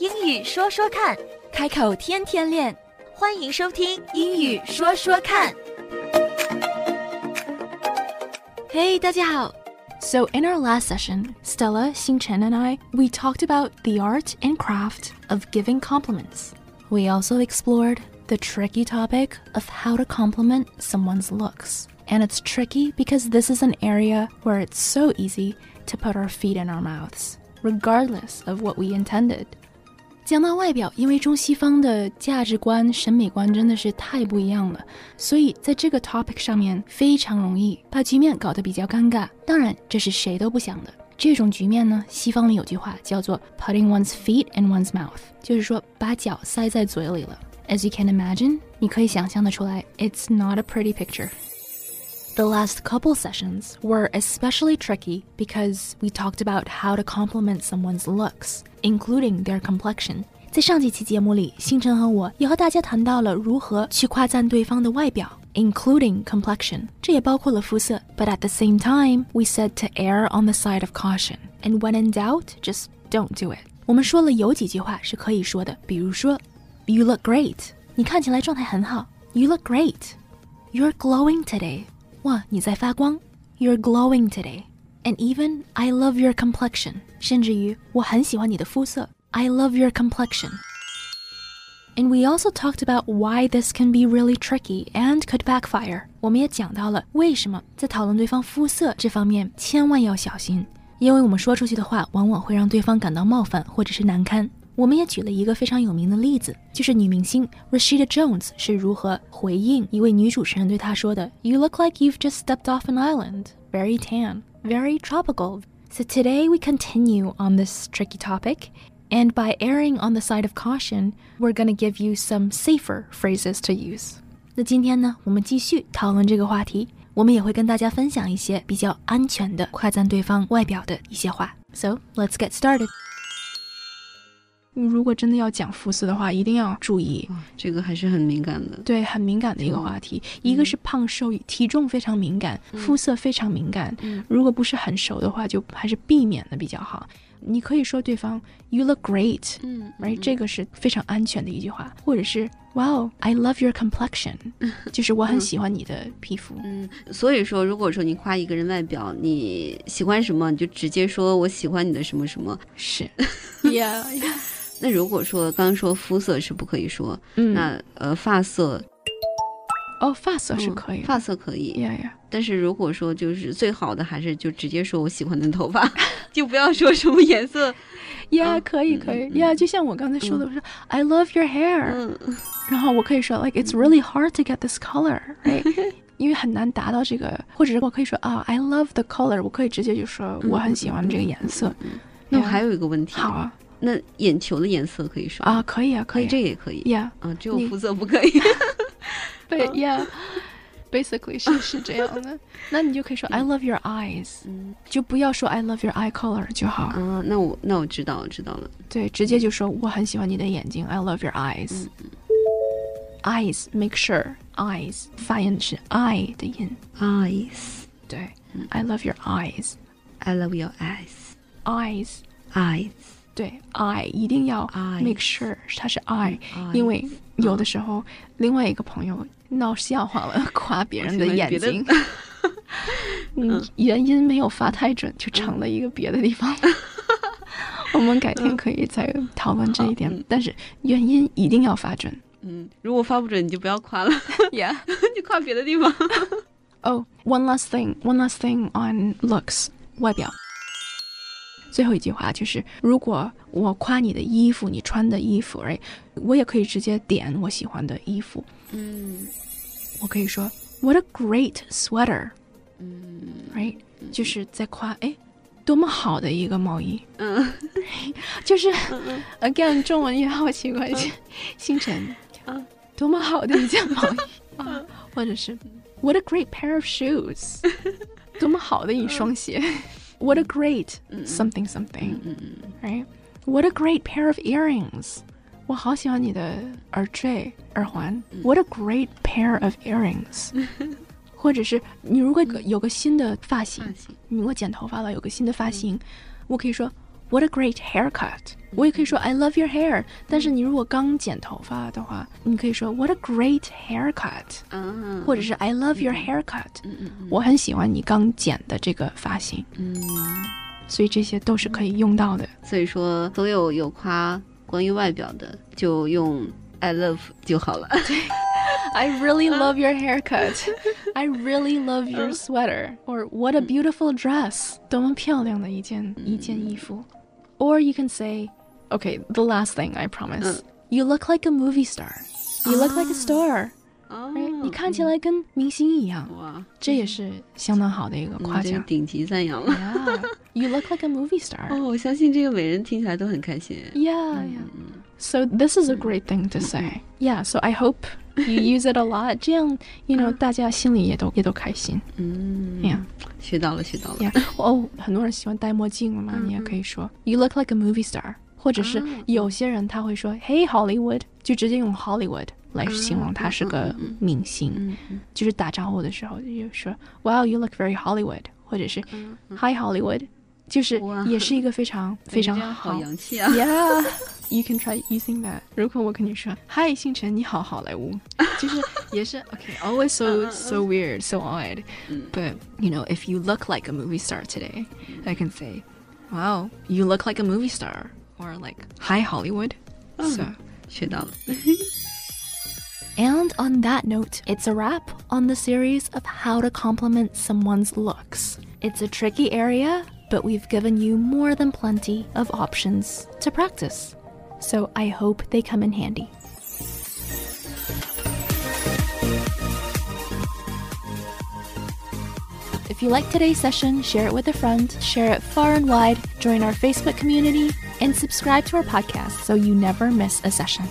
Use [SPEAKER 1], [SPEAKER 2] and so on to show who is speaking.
[SPEAKER 1] 英语说说看，
[SPEAKER 2] 开口天天练。
[SPEAKER 1] 欢迎收听《英语说说看》。
[SPEAKER 2] Hey，大家好。So in our last session, Stella, Xingchen, and I, we talked about the art and craft of giving compliments. We also explored the tricky topic of how to compliment someone's looks. And it's tricky because this is an area where it's so easy to put our feet in our mouths, regardless of what we intended. 讲到外表，因为中西方的价值观、审美观真的是太不一样了，所以在这个 topic 上面非常容易把局面搞得比较尴尬。当然，这是谁都不想的。这种局面呢，西方里有句话叫做 "putting one's feet in one's mouth"，就是说把脚塞在嘴里了。As you can imagine，你可以想象得出来，it's not a pretty picture。The last couple sessions were especially tricky because we talked about how to compliment someone's looks, including their complexion. 在上几期节目里，星辰和我也和大家谈到了如何去夸赞对方的外表，including complexion，这也包括了肤色。But at the same time, we said to err on the side of caution, and when in doubt, just don't do it. 我们说了有几句话是可以说的，比如说，You look great，你看起来状态很好。You look great. You're glowing today. 哇，你在发光，You're glowing today. And even I love your complexion. 甚至于我很喜欢你的肤色，I love your complexion. And we also talked about why this can be really tricky and could backfire. 我们也讲到了为什么在讨论对方肤色这方面千万要小心，因为我们说出去的话往往会让对方感到冒犯或者是难堪。 我们也举了一个非常有名的例子，就是女明星 Rashida Jones 是如何回应一位女主持人对她说的 "You look like you've just stepped off an island, very tan, very tropical." So today we continue on this tricky topic, and by erring on the side of caution, we're going to give you some safer phrases to use. 那今天呢，我们继续讨论这个话题，我们也会跟大家分享一些比较安全的夸赞对方外表的一些话。So let's get started. 如果真的要讲肤色的话，一定要注意，
[SPEAKER 3] 这个还是很敏感的。
[SPEAKER 2] 对，很敏感的一个话题。一个是胖瘦，体重非常敏感，肤色非常敏感。如果不是很熟的话，就还是避免的比较好。你可以说对方 "You look great"，嗯，right，这个是非常安全的一句话，或者是 "Wow，I love your complexion"，就是我很喜欢你的皮肤。
[SPEAKER 3] 嗯，所以说，如果说你夸一个人外表，你喜欢什么，你就直接说我喜欢你的什么什么。
[SPEAKER 2] 是，Yeah。
[SPEAKER 3] 那如果说刚刚说肤色是不可以说，
[SPEAKER 2] 嗯，
[SPEAKER 3] 那呃发色，
[SPEAKER 2] 哦发色是可以，
[SPEAKER 3] 发色可以，
[SPEAKER 2] 呀呀。
[SPEAKER 3] 但是如果说就是最好的还是就直接说我喜欢的头发，就不要说什么颜色，
[SPEAKER 2] 呀可以可以，呀就像我刚才说的，我说 I love your hair，
[SPEAKER 3] 嗯，
[SPEAKER 2] 然后我可以说 like it's really hard to get this color，right？因为很难达到这个，或者是我可以说啊 I love the color，我可以直接就说我很喜欢这个颜色。
[SPEAKER 3] 那我还有一个问题，
[SPEAKER 2] 好啊。
[SPEAKER 3] 那眼球的颜色可以说
[SPEAKER 2] 啊，可以啊，可以，
[SPEAKER 3] 这也可以
[SPEAKER 2] ，Yeah，
[SPEAKER 3] 啊，只有肤色不可以。
[SPEAKER 2] 对，Yeah，basically 是是这样的。那你就可以说 I love your eyes，
[SPEAKER 3] 嗯，
[SPEAKER 2] 就不要说 I love your eye color 就好。
[SPEAKER 3] 啊，那我那我知道，知道了。
[SPEAKER 2] 对，直接就说我很喜欢你的眼睛，I love your eyes。Eyes，make sure eyes 发音是 I 的音
[SPEAKER 3] ，eyes。
[SPEAKER 2] 对，I love your eyes，I
[SPEAKER 3] love your eyes，eyes，eyes。
[SPEAKER 2] 对，I 一定要 make sure 它是 I，因为有的时候另外一个朋友闹笑话了，夸别人的眼睛，嗯，原因没有发太准，就成了一个别的地方。我们改天可以再讨论这一点，但是原因一定要发准。
[SPEAKER 3] 嗯，如果发不准，你就不要夸了
[SPEAKER 2] ，Yeah，
[SPEAKER 3] 就夸别的地方。
[SPEAKER 2] Oh, one last thing, one last thing on looks，外表。最后一句话就是，如果我夸你的衣服，你穿的衣服，right，我也可以直接点我喜欢的衣服。
[SPEAKER 3] 嗯，
[SPEAKER 2] 我可以说 What a great sweater，
[SPEAKER 3] 嗯
[SPEAKER 2] ，right，就是在夸，哎，多么好的一个毛衣。
[SPEAKER 3] 嗯，
[SPEAKER 2] 就是 again，中文也好奇怪，星辰，
[SPEAKER 3] 啊，
[SPEAKER 2] 多么好的一件毛衣。啊，或者是 What a great pair of shoes，多么好的一双鞋。What a great something something, right? What a great pair of earrings. 我好喜欢你的耳坠、耳环。What a great pair of earrings. 或者是你如果有个新的发型，你如果剪头发了，有个新的发型，我可以说 What a great haircut！我也可以说 I love your hair。但是你如果刚剪头发的话，你可以说 What a great haircut，
[SPEAKER 3] 啊，
[SPEAKER 2] 或者是 I love your haircut。
[SPEAKER 3] 嗯嗯嗯
[SPEAKER 2] 我很喜欢你刚剪的这个发型，
[SPEAKER 3] 嗯，
[SPEAKER 2] 所以这些都是可以用到的。
[SPEAKER 3] 所以说所有有夸关于外表的，就用 I love 就好了。
[SPEAKER 2] I really love your haircut. I really love your sweater. Or what a beautiful dress. 多么漂亮的一件一件衣服。 Or you can say, okay, the last thing I promise. You look like a movie star. You look like a star.
[SPEAKER 3] 哦
[SPEAKER 2] Right? 你看起来跟明星一样，
[SPEAKER 3] 哇，
[SPEAKER 2] 这也是相当好的一个夸
[SPEAKER 3] 嗯这个
[SPEAKER 2] 奖。
[SPEAKER 3] 顶级赞扬了。
[SPEAKER 2] Yeah, you look like a movie star.
[SPEAKER 3] 哦，我相信这个每人听起来都很开心。
[SPEAKER 2] Yeah, yeah. So this is a great thing to say. Yeah, so I hope you use it a lot. 这样，you know，大家心里也都也都开心。
[SPEAKER 3] 嗯
[SPEAKER 2] Yeah.
[SPEAKER 3] 学到了，学到了。
[SPEAKER 2] Yeah. 哦，很多人喜欢戴墨镜嘛，你也可以说 You look like a movie star，或者是有些人他会说 Hey Hollywood，就直接用 Hollywood 来形容他是个明星，
[SPEAKER 3] 嗯嗯
[SPEAKER 2] 就是打招呼的时候就说 Wow you look very Hollywood，或者是 Hi Hollywood， 就是
[SPEAKER 3] 哇
[SPEAKER 2] 也是一个非常非常
[SPEAKER 3] 这样好
[SPEAKER 2] 好。
[SPEAKER 3] 洋气啊！
[SPEAKER 2] Yeah, you can try using that. 如果我跟你说，Hi，星辰，你好，好莱坞，就是也是 okay. Always so so weird, so odd. But you know, if you look like a movie star today, I can say, Wow, you look like a movie star, or like Hi Hollywood. So.
[SPEAKER 3] 学到了。
[SPEAKER 2] And on that note, it's a wrap on the series of how to compliment someone's looks. It's a tricky area, but we've given you more than plenty of options to practice. So I hope they come in handy. If you like today's session, share it with a friend, share it far and wide, join our Facebook community, and subscribe to our podcast so you never miss a session.